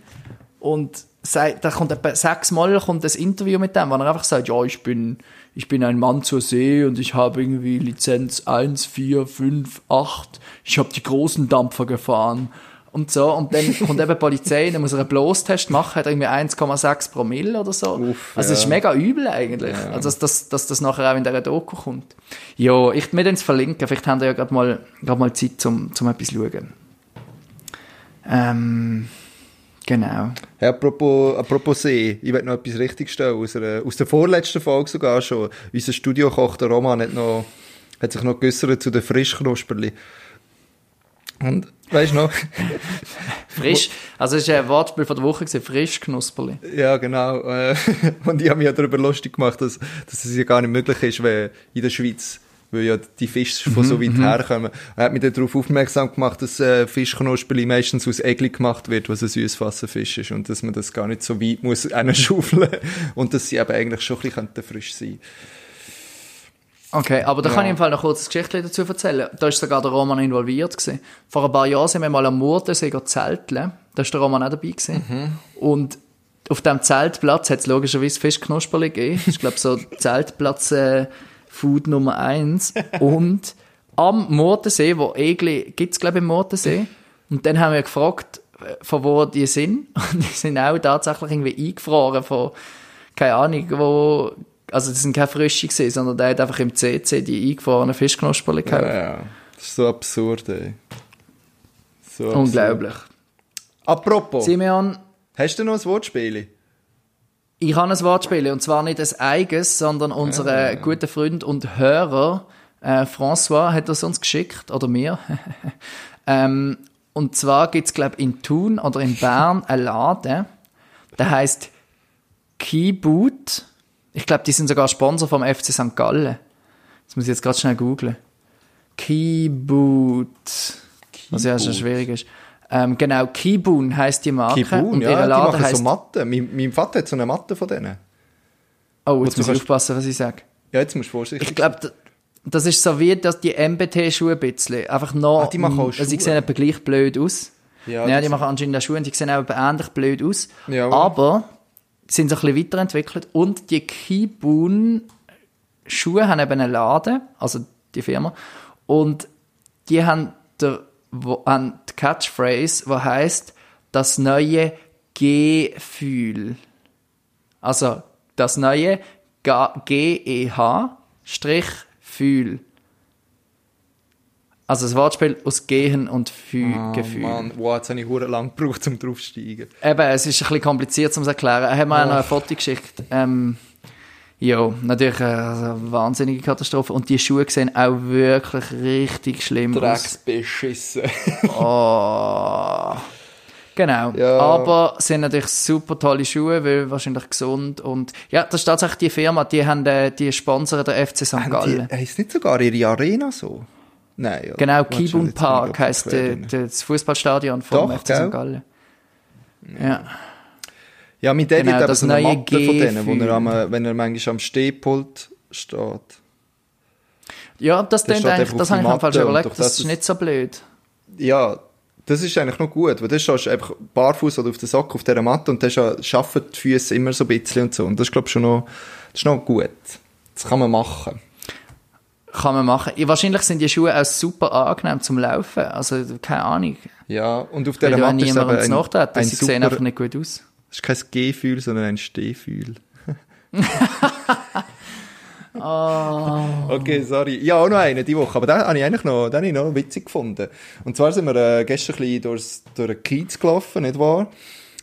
A: und sagt, da kommt etwa sechsmal kommt das Interview mit dem, wo er einfach sagt, ja, ich bin, ich bin ein Mann zur See und ich habe irgendwie Lizenz 1, 4, 5, 8, ich habe die großen Dampfer gefahren und so und dann kommt eben die Polizei, dann muss er einen Blostest machen, hat irgendwie 1,6 Promille oder so.
B: Uff,
A: also es ist
B: ja.
A: mega übel eigentlich, also dass, dass, dass das nachher auch in dieser Doku kommt. Ja, ich mir es verlinken, vielleicht haben wir ja gerade mal, gerade mal Zeit zum, zum etwas schauen. Ähm, Genau.
B: Ja, apropos, apropos See, ich will noch etwas richtigstellen, aus, einer, aus der vorletzten Folge sogar schon. Unser Studiokoch, der Roman, hat, noch, hat sich noch geäussert zu den Frischknusperli. Und, weißt du noch?
A: Frisch, also es war ein Wortspiel von der Woche, frisch Knusperli.
B: Ja, genau. äh, Und ich habe mich ja darüber lustig gemacht, dass, dass es ja gar nicht möglich ist, wenn in der Schweiz, weil ja die Fische von so weit herkommen. Er hat mich dann darauf aufmerksam gemacht, dass äh, Fischknusperli meistens aus Egli gemacht wird, was ein Süßwasserfisch ist und dass man das gar nicht so weit muss einen schaufeln und dass sie eben eigentlich schon ein bisschen könnten frisch sein
A: Okay, aber da kann
B: Ja.
A: ich im Fall noch kurz eine Geschichte dazu erzählen. Da ist sogar der Roman involviert gewesen. Vor ein paar Jahren sind wir mal am Murtensee zelteln. Da ist der Roman auch dabei gewesen.
B: Mhm.
A: Und auf dem Zeltplatz hat es logischerweise Fischknusperli gegeben. Ich glaube so Zeltplatz äh, Food Nummer eins. Und am Murtensee, wo Egli gibt's glaube ich im Murtensee. Und dann haben wir gefragt, äh, von wo die sind. Und die sind auch tatsächlich irgendwie eingefroren von, keine Ahnung, wo, also das sind keine frische gewesen, sondern der hat einfach im CC die eingefrorenen Fischknusperli gekauft.
B: Ja, das ist so absurd, ey. So absurd.
A: Unglaublich.
B: Apropos,
A: Simeon,
B: hast du noch ein Wortspiel?
A: ich habe ein Wortspiel und zwar nicht ein eigenes, sondern unser guter Freund und Hörer äh, François hat das uns geschickt, oder mir. ähm, und zwar gibt's glaube ich, in Thun oder in Bern einen Laden, der heißt Keyboot. Ich glaube, die sind sogar Sponsor vom FC St. Gallen. Das muss ich jetzt gerade schnell googlen. Keyboot. Was ja schon schwierig ist. Ähm, genau, Keyboon heisst die Marke.
B: Kibun,
A: und
B: ja,
A: ihr
B: die
A: Laden
B: machen
A: heisst
B: so Matten. Mein, mein Vater hat so eine Matte von denen.
A: Oh, jetzt muss ich
B: kannst-
A: aufpassen, was ich sage.
B: Ja, jetzt musst du vorsichtig
A: Ich glaube, das ist so wie dass die MBT-Schuhe ein bisschen. Einfach noch.
B: Ah, die machen auch
A: Also, sie
B: Schuhe.
A: sehen etwa gleich blöd aus.
B: Ja,
A: Ja, die machen anscheinend auch Schuhe und die sehen auch ähnlich blöd aus.
B: Ja.
A: Aber sind so ein bisschen weiterentwickelt. Und die Kibun-Schuhe haben eben einen Laden, also die Firma. Und die haben, der, wo, haben die Catchphrase, die heisst, das neue Gefühl. Also das neue G-E-H-Fühl. Also das Wortspiel aus Gehen und Fü Gefühl.
B: Ah, Mann, wow, jetzt habe ich hure lang gebraucht, um draufzusteigen.
A: Eben, es ist ein bisschen kompliziert zu erklären. Er hat mir auch noch ein Foto geschickt. Ähm, ja, natürlich eine wahnsinnige Katastrophe. Und die Schuhe sehen auch wirklich richtig schlimm aus.
B: Drecksbeschissen.
A: Oh. Genau.
B: Ja.
A: Aber sind natürlich super tolle Schuhe, weil wahrscheinlich gesund und ja, das ist tatsächlich die Firma, die haben äh, die sponsern der FC St. Gallen.
B: heisst nicht sogar ihre Arena so? Nein, ja.
A: Genau, Kibun Park heisst
B: drin.
A: das Fußballstadion vom
B: Doch,
A: FC? St. Gallen. Ja.
B: Ja, mein Dad
A: Genau,
B: hat
A: das
B: so eine von denen, wo er am, wenn er manchmal am Stehpult steht.
A: ja, das
B: Der steht
A: eigentlich, das habe ich
B: der
A: schon
B: und
A: überlegt, das
B: das
A: ist nicht so blöd.
B: Ja, das ist eigentlich noch gut, weil dann stehst du einfach barfuß oder auf der Socke auf dieser Matte und dann scha- schaffen die Füße immer so ein bisschen und so. Und das ist, glaube ich, schon noch, das ist noch gut. Das kann man machen.
A: Kann man machen. Wahrscheinlich sind die Schuhe auch super angenehm zum Laufen. Also, keine Ahnung.
B: Ja, und auf
A: da
B: Matte ist
A: uns
B: ein,
A: nachtreten.
B: ein
A: Sie sehen
B: super,
A: einfach nicht gut aus.
B: das ist kein Gehfühl, sondern ein Stehfühl. Okay, sorry. Ja, auch noch einen diese Woche, aber den habe ich eigentlich noch, den habe ich noch witzig gefunden. Und zwar sind wir äh, gestern ein bisschen durchs, durch den Kiez gelaufen, nicht wahr?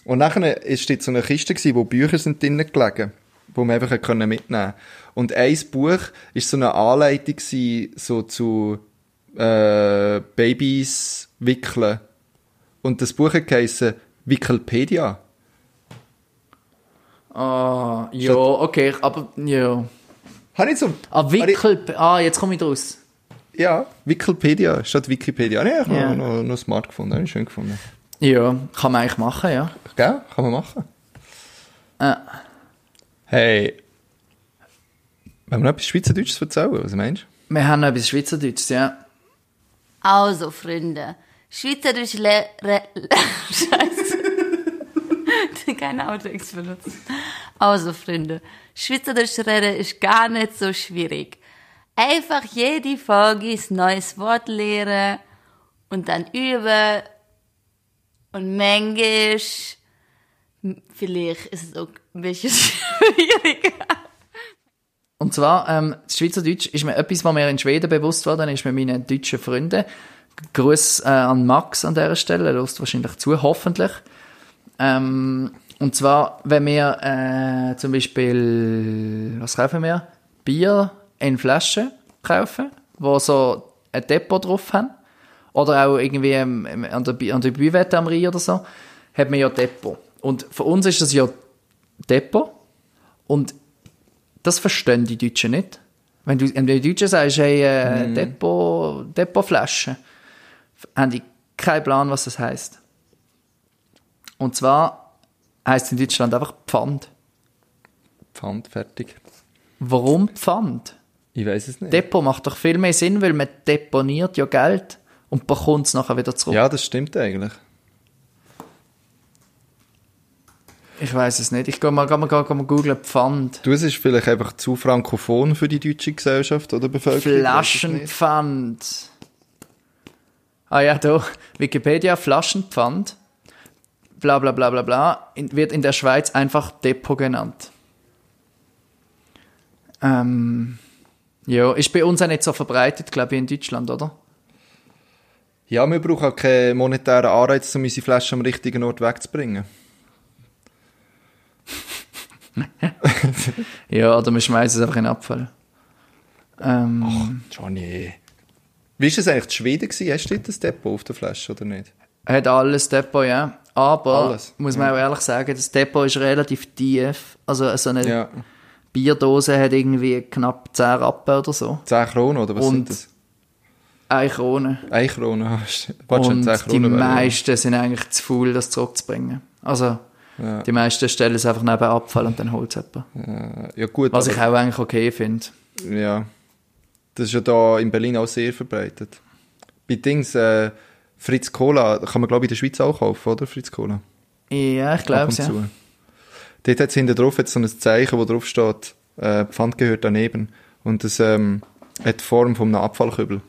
B: Und nachher ist dort so eine Kiste gewesen, wo Bücher sind drinnen gelegen, wo man einfach können mitnehmen Und ein Buch ist so eine Anleitung gewesen, so zu äh, Babys wickeln. Und das Buch hat geheissen Wickelpedia.
A: Ah, ja, okay, aber, ja.
B: Habe ich so...
A: Ah,
B: habe ich-
A: Wickel, ah, jetzt komme ich draus.
B: Ja, Wikipedia statt Wikipedia. Nee, ich habe
A: Ja.
B: noch, noch smart gefunden, habe ich schön gefunden.
A: Ja, kann man eigentlich machen, ja.
B: Gell? Kann man machen.
A: Äh,
B: Hey. Wenn wir noch etwas Schweizerdeutsches erzählen, was meinst
A: wir haben noch etwas Schweizerdeutsches, ja.
C: Also, Freunde. Schweizerisch le... Re, le Scheiße. Keine Outtakes benutzen. Also, Freunde. Schweizerisch reden ist gar nicht so schwierig. Einfach jede Folge ein neues Wort lernen und dann üben. Und manchmal, vielleicht ist es auch ein bisschen schwieriger.
A: Und zwar, ähm, das Schweizerdeutsch ist mir etwas, was mir in Schweden bewusst worden ist mit meinen deutschen Freunden. Gruß äh, an Max an dieser Stelle, er hört wahrscheinlich zu, hoffentlich. Ähm, und zwar, wenn wir äh, zum Beispiel, was kaufen wir? Bier in Flaschen kaufen, wo so ein Depot drauf haben. Oder auch irgendwie ähm, an der, an der Büwette am Rhein oder so, hat man ja Depot. Und für uns ist das ja Depot. Und das verstehen die Deutschen nicht. Wenn du wenn du die Deutschen sagst, hey, äh, Depot, Depotflasche, haben die keinen Plan, was das heißt. Und zwar heißt in Deutschland einfach Pfand.
B: Pfand, fertig.
A: Warum Pfand?
B: Ich weiß es nicht.
A: Depot macht doch viel mehr Sinn, weil man deponiert ja Geld und bekommt es nachher wieder zurück.
B: ja, das stimmt eigentlich.
A: Ich weiß es nicht. Ich gehe mal, geh mal, geh mal googlen Pfand.
B: Du, es ist vielleicht einfach zu frankophon für die deutsche Gesellschaft oder Bevölkerung.
A: Flaschenpfand. Ah ja, da. Wikipedia, Flaschenpfand. Bla bla bla bla bla. In, wird in der Schweiz einfach Depot genannt. Ähm, ja, ist bei uns auch nicht so verbreitet, glaube ich, in Deutschland, oder?
B: Ja, wir brauchen auch keinen monetären Anreiz, um unsere Flasche am richtigen Ort wegzubringen.
A: Ja, oder wir schmeißen es einfach in den Abfall. Ähm,
B: Johnny. Wie war es eigentlich in Schweden? Gewesen? Hast du ein Depot auf der Flasche oder nicht?
A: hat alles Depot, ja. Aber,
B: Alles,
A: muss man auch ehrlich sagen, das Depot ist relativ tief. Also so eine
B: Ja.
A: Bierdose hat irgendwie knapp 10 Rappen oder so.
B: 10 Kronen oder was
A: Und
B: sind das?
A: Eine Krone.
B: 1 Krone. Warte schon,
A: Und
B: 10
A: die meisten sind eigentlich zu faul, das zurückzubringen. Also,
B: Ja.
A: die meisten stellen es einfach neben Abfall und dann holt es jemand.
B: Ja gut,
A: Was ich auch eigentlich okay finde.
B: ja. Das ist ja da in Berlin auch sehr verbreitet. Bei Dings, äh, Fritz Cola kann man glaube ich in der Schweiz auch kaufen, oder? Fritz Cola.
A: Ja, ich glaube es, ja.
B: Dort hat es hinten drauf jetzt so ein Zeichen, wo drauf steht, äh, Pfand gehört daneben. Und das ähm, hat die Form von einem Abfallkübel.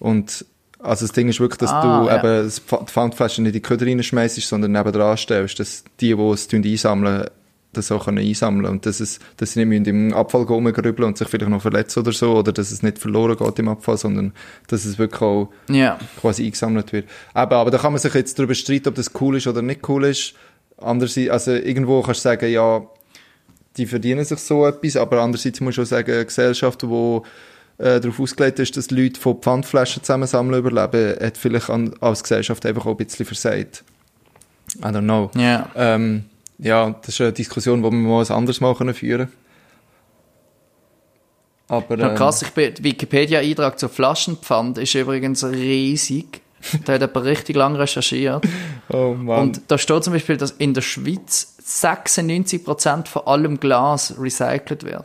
B: Und also das Ding ist wirklich, dass
A: Ah,
B: du
A: ja.
B: eben die Pfandflasche nicht in die Köder reinschmeißt, sondern neben dran stellst, dass die, die es einsammeln, das auch können einsammeln und dass, es, dass sie nicht im Abfall rumgrübeln und sich vielleicht noch verletzen oder so, oder dass es nicht verloren geht im Abfall, sondern dass es wirklich auch
A: Ja.
B: quasi eingesammelt wird. Aber, aber da kann man sich jetzt darüber streiten, ob das cool ist oder nicht cool ist. Andererseits, also irgendwo kannst du sagen, ja, die verdienen sich so etwas, aber andererseits muss ich auch sagen, eine Gesellschaft, die äh, darauf ausgelegt ist, dass Leute von Pfandflaschen zusammensammeln überleben, hat vielleicht an, als Gesellschaft einfach auch ein bisschen versagt. I don't know.
A: Ja.
B: Ähm, ja, das ist eine Diskussion, die wir mal ein anderes Mal können führen Aber,
A: Ja,
B: ähm,
A: krass, ich bin, Wikipedia-Eintrag zur Flaschenpfand ist übrigens riesig. Da hat jemand richtig lang recherchiert.
B: oh Mann.
A: Und da steht zum Beispiel, dass in der Schweiz 96% von allem Glas recycelt wird.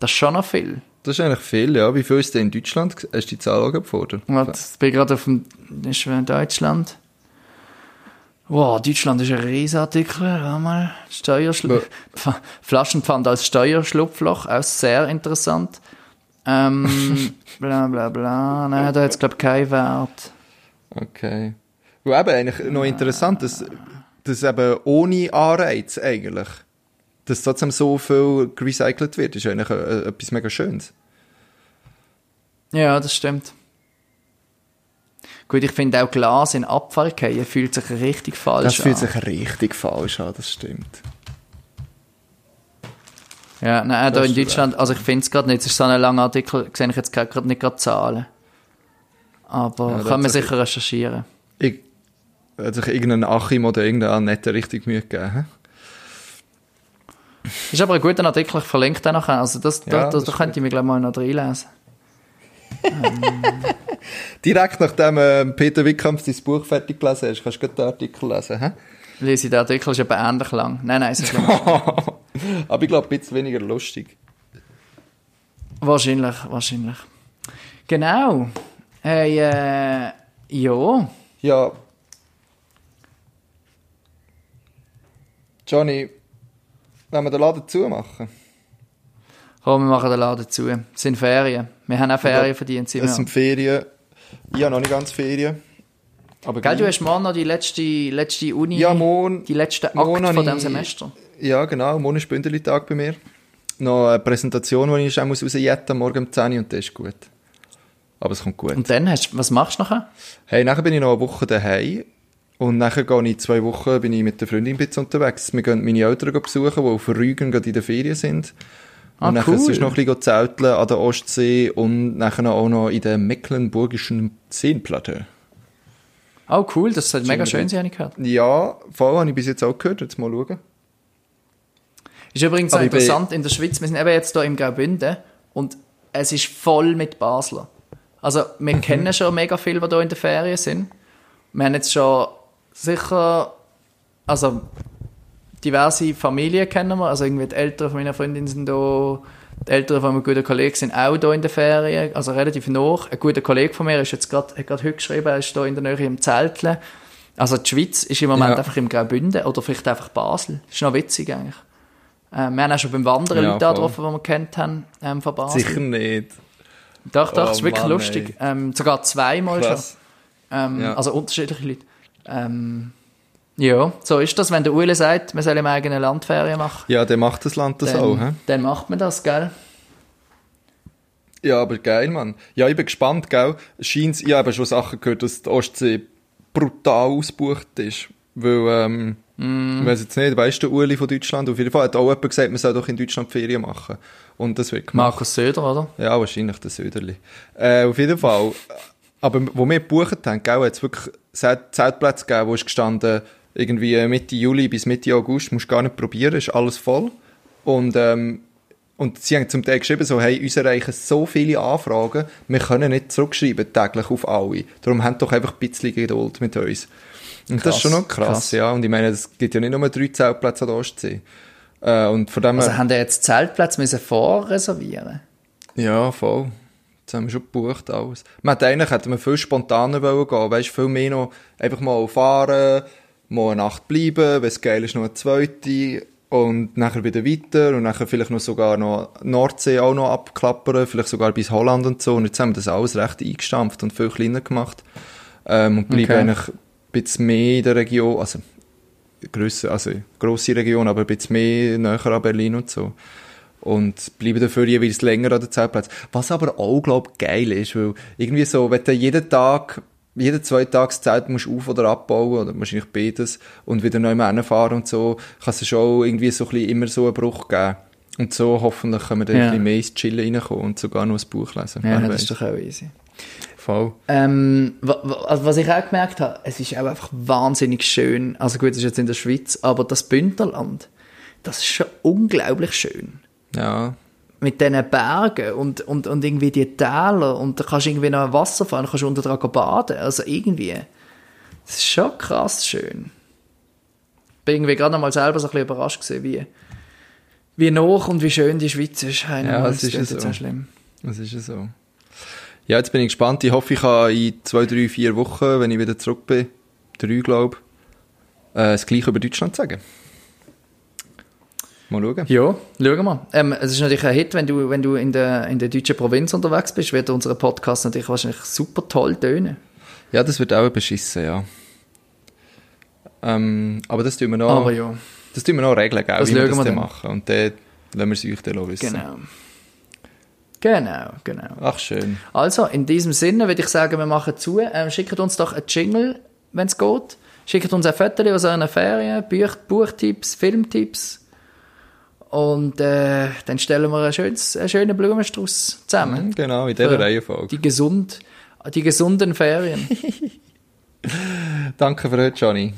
A: Das ist schon noch viel.
B: Das ist eigentlich viel, ja. Wie viel ist denn in Deutschland? Hast du die Zahl auch gefordert?
A: Warte, ich bin gerade auf dem, ist in Deutschland. Wow, Deutschland ist ein Riesartikel. Warte mal. Steuerschlupf. Flaschenpfand als Steuerschlupfloch, auch sehr interessant. Ähm, bla, bla, bla. Nein, da hat es, glaube ich, keinen Wert.
B: Okay. Und eben eigentlich noch interessant, dass, dass eben ohne Anreiz eigentlich, dass trotzdem so viel gerecycelt wird, ist eigentlich äh, etwas mega Schönes.
A: Ja, das stimmt. Gut, ich finde auch Glas in Abfall fallen fühlt sich richtig falsch
B: Das fühlt
A: an.
B: sich richtig falsch an, das stimmt.
A: Ja, nein, da
B: Das
A: in Deutschland, also ich finde es gerade nicht, es ist so ein langer Artikel, sehe ich jetzt gerade nicht gerade Zahlen. Aber
B: Ja,
A: kann man sicher recherchieren.
B: Ich, hat sich irgendein Achim oder irgendein Annette richtig Mühe gegeben.
A: Ist aber ein guter Artikel, ich verlinke den nachher. Also das,
B: Ja,
A: da, da,
B: das
A: da könnte ich mir gleich mal noch reinlesen.
B: Direkt nachdem ähm, Peter Wickkampf dein Buch fertig gelesen hast, kannst du den Artikel lesen. hä?
A: Lese den Artikel, ist aber ähnlich lang. Nein, nein, es ist lang.
B: Aber ich glaube, ein bisschen weniger lustig.
A: wahrscheinlich, wahrscheinlich. Genau. Hey, äh, ja.
B: Ja. Johnny, wenn wir den Laden zumachen.
A: Komm, wir machen den Laden zu. Es sind Ferien. Wir haben auch Ferien verdient.
B: Es sind Ferien. Ich habe noch nicht ganz Ferien. Aber
A: Gell, du hast morgen noch die letzte, letzte Uni,
B: Ja, morgen.
A: die letzte Akt von diesem Semester.
B: Ja, genau. Morgen ist Bündelitag bei mir. Noch eine Präsentation, die ich schnell muss rausjetten morgen um 10 Uhr und das ist gut. Aber es kommt gut.
A: Und dann, hast, was machst du nachher?
B: Hey, nachher bin ich noch eine Woche daheim. Und nachher gehe ich zwei Wochen, bin ich mit der Freundin ein bisschen unterwegs. Wir gehen meine Eltern besuchen, die auf Rügen gerade in der Ferien sind. Und
A: Ah,
B: nachher
A: cool.
B: sonst noch ein bisschen zelteln an der Ostsee und nachher auch noch in der mecklenburgischen Seenplatte.
A: Oh, cool, das soll mega
B: Schön
A: sein, habe ich gehört.
B: Ja, voll habe ich bis jetzt auch gehört. Jetzt mal schauen.
A: Ist übrigens auch interessant, in der Schweiz, wir sind eben jetzt hier im Graubünden und es ist voll mit Basler. Also, wir
B: Mhm.
A: kennen schon mega viele, die hier in der Ferien sind. Wir haben jetzt schon sicher, also diverse Familien kennen wir, also irgendwie die Eltern von meiner Freundin sind da, die Eltern von einem guten Kollegen sind auch hier in der Ferien, also relativ noch. Ein guter Kollege von mir ist jetzt gerade, hat gerade heute geschrieben, er ist hier in der Nähe im Zelteln. Also die Schweiz ist im Moment
B: Ja.
A: einfach im Graubünden oder vielleicht einfach Basel. Ist noch witzig eigentlich. Ähm, wir haben auch schon beim Wandern
B: Ja,
A: Leute getroffen, die wir kennt haben, ähm, von Basel.
B: Sicher nicht.
A: Doch, doch,
B: Oh,
A: das ist wirklich
B: Mann,
A: lustig. Ähm, sogar zweimal
B: Krass.
A: schon. Ähm,
B: Ja.
A: Also unterschiedliche Leute. Ähm, ja, so ist das, wenn der Ule sagt, man soll im eigenen Land Ferien machen.
B: Ja, der macht das Land das
A: Dann,
B: auch. He?
A: dann macht man das, gell?
B: Ja, aber geil, Mann. Ja, ich bin gespannt, gell. Scheint's, ich habe schon Sachen gehört, dass die Ostsee brutal ausgebucht ist. Weil, ähm,
A: Mm.
B: ich weiss jetzt nicht, weißt du, der Uli von Deutschland, auf jeden Fall hat auch jemand gesagt, man soll doch in Deutschland Ferien machen. Und das wird gemacht.
A: Markus Söder, oder?
B: Ja, wahrscheinlich der Söderli. Äh, auf jeden Fall. Aber wo wir gebucht haben, gell, hat es wirklich Zeltplätze gegeben, wo ist gestanden, irgendwie Mitte Juli bis Mitte August, musst du gar nicht probieren, ist alles voll. Und, ähm, und sie haben zum Teil geschrieben, so, hey, uns erreichen so viele Anfragen, wir können nicht zurückschreiben täglich auf alle. Darum haben doch einfach ein bisschen Geduld mit uns. Und das
A: Krass,
B: ist schon noch krass,
A: krass.
B: ja. Und ich meine, es gibt ja nicht nur drei Zeltplätze an der Ostsee. Äh, und von dem
A: Also haben die jetzt Zeltplätze müssen vorreservieren
B: ja, voll. Jetzt haben wir schon gebucht alles. Man hat eigentlich hätten wir viel spontaner wollen gehen, weißt, viel mehr noch einfach mal fahren, mal eine Nacht bleiben, wenn es geil ist, noch eine zweite und nachher wieder weiter und nachher vielleicht noch sogar noch Nordsee auch noch abklappern, vielleicht sogar bis Holland und so. Und jetzt haben wir das alles recht eingestampft und viel kleiner gemacht. Ähm, und bleiben
A: Okay.
B: eigentlich ein bisschen mehr in der Region, also grösser, also grosse Region, aber ein bisschen mehr näher an Berlin und so. Und bleiben dafür jeweils länger an den Zeltplätzen. Was aber auch, glaub geil ist, weil irgendwie so, wenn du jeden Tag, jeden zwei Tage das Zelt musst auf- oder abbauen, oder wahrscheinlich beides, und wieder neu fahren und so, kann es schon irgendwie so ein bisschen immer so einen Bruch geben. Und so hoffentlich können wir dann
A: Ja.
B: ein bisschen mehr ins Chillen reinkommen und sogar noch ein Buch lesen.
A: Ja, das ist
B: weiss.
A: doch auch easy.
B: Voll.
A: Ähm, also was ich auch gemerkt habe, es ist auch einfach wahnsinnig schön. Also gut, es ist jetzt in der Schweiz, aber das Bündnerland, das ist schon unglaublich schön.
B: Ja.
A: Mit diesen Bergen und, und, und irgendwie die Täler und da kannst du irgendwie noch ein Wasser fahren, kannst du unter dran baden. Also irgendwie, das ist schon krass schön. Bin irgendwie gerade noch mal selber so ein bisschen überrascht gewesen, wie, wie noch und wie schön die Schweiz ist.
B: Ja,
A: Mann,
B: es ist ja so.
A: schlimm.
B: Das ist ja so. Ja, jetzt bin ich gespannt. Ich hoffe, ich kann in zwei, drei, vier Wochen, wenn ich wieder zurück bin, drei, glaube äh, das Gleiche über Deutschland sagen. Mal schauen.
A: Ja, schauen wir. Ähm, es ist natürlich ein Hit, wenn du, wenn du in der, in der deutschen Provinz unterwegs bist, wird unser Podcast natürlich wahrscheinlich super toll tönen.
B: Ja, das wird auch beschissen, ja. Ähm, aber das tun wir noch,
A: Aber ja,
B: das tun wir noch regeln, gell,
A: Das
B: wie wir das
A: wir
B: dann machen. Und dann lassen wir es euch dann wissen.
A: genau. Genau, genau.
B: Ach, schön.
A: Also, in diesem Sinne würde ich sagen, wir machen zu. Ähm, schickt uns doch einen Jingle, wenn es geht. Schickt uns ein Foto aus euren Ferien, Buch, Buchtipps, Filmtipps. Und äh, dann stellen wir einen, schönes, einen schönen Blumenstrauß zusammen.
B: Mhm, Genau, in dieser Reihenfolge.
A: Die, gesund, die gesunden Ferien.
B: Danke für heute, Johnny.